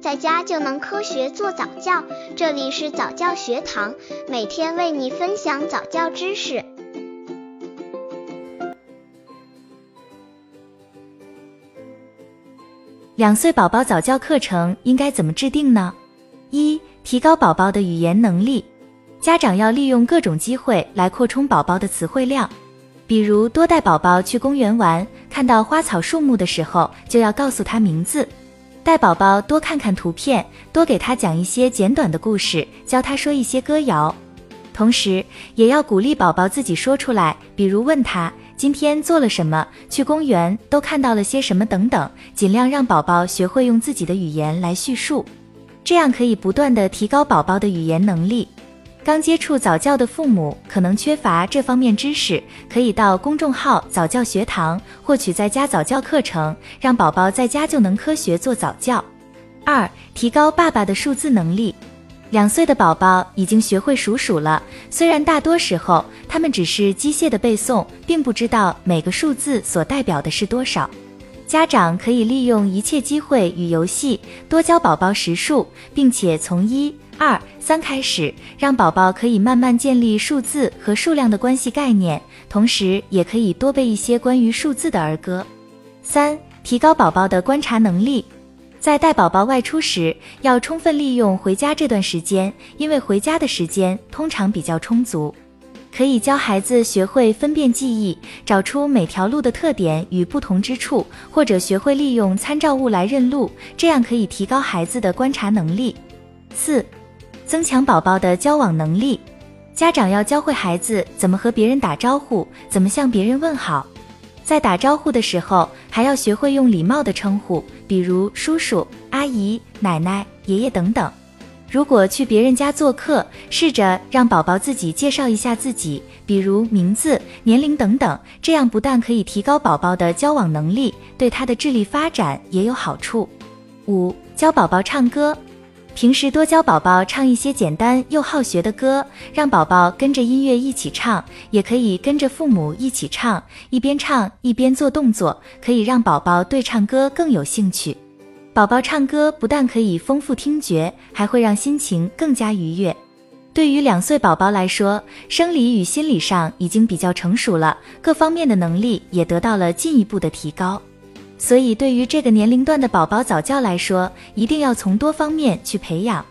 在家就能科学做早教。这里是早教学堂，每天为你分享早教知识。两岁宝宝早教课程应该怎么制定呢？一、提高宝宝的语言能力，家长要利用各种机会来扩充宝宝的词汇量。比如多带宝宝去公园玩，看到花草树木的时候，就要告诉他名字；带宝宝多看看图片，多给他讲一些简短的故事，教他说一些歌谣。同时，也要鼓励宝宝自己说出来，比如问他今天做了什么，去公园都看到了些什么等等，尽量让宝宝学会用自己的语言来叙述，这样可以不断的提高宝宝的语言能力。刚接触早教的父母可能缺乏这方面知识，可以到公众号早教学堂获取在家早教课程，让宝宝在家就能科学做早教。二、提高爸爸的数字能力。两岁的宝宝已经学会数数了，虽然大多时候他们只是机械的背诵，并不知道每个数字所代表的是多少。家长可以利用一切机会与游戏，多教宝宝识数，并且从一。二三开始，让宝宝可以慢慢建立数字和数量的关系概念，同时也可以多背一些关于数字的儿歌。三、提高宝宝的观察能力，在带宝宝外出时，要充分利用回家这段时间，因为回家的时间通常比较充足，可以教孩子学会分辨记忆，找出每条路的特点与不同之处，或者学会利用参照物来认路，这样可以提高孩子的观察能力。四。增强宝宝的交往能力，家长要教会孩子怎么和别人打招呼，怎么向别人问好。在打招呼的时候，还要学会用礼貌的称呼，比如叔叔、阿姨、奶奶、爷爷等等。如果去别人家做客，试着让宝宝自己介绍一下自己，比如名字、年龄等等，这样不但可以提高宝宝的交往能力，对他的智力发展也有好处。五、教宝宝唱歌。平时多教宝宝唱一些简单又好学的歌，让宝宝跟着音乐一起唱，也可以跟着父母一起唱，一边唱一边做动作，可以让宝宝对唱歌更有兴趣。宝宝唱歌不但可以丰富听觉，还会让心情更加愉悦。对于两岁宝宝来说，生理与心理上已经比较成熟了，各方面的能力也得到了进一步的提高。所以，对于这个年龄段的宝宝早教来说，一定要从多方面去培养。